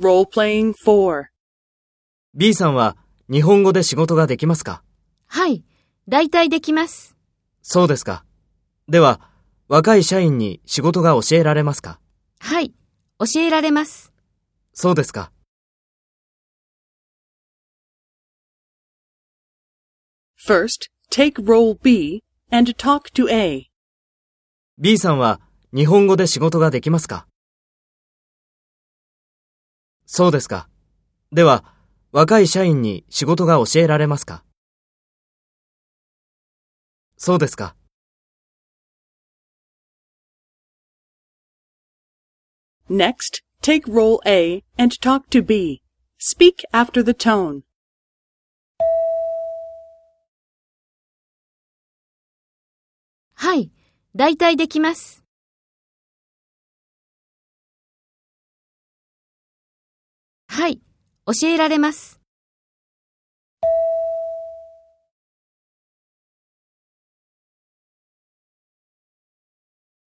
Role-playing 4. B さんは日本語で仕事ができますか？はい。大体できます。そうですか。では、若い社員に仕事が教えられますか？はい。教えられます。そうですか。First, take role B and talk to A. B さんは日本語で仕事ができますか？そうですか。では、若い社員に仕事が教えられますかそうですか。Next, take role A and talk to B. Speak after the tone. はい。大体できます。はい。教えられます。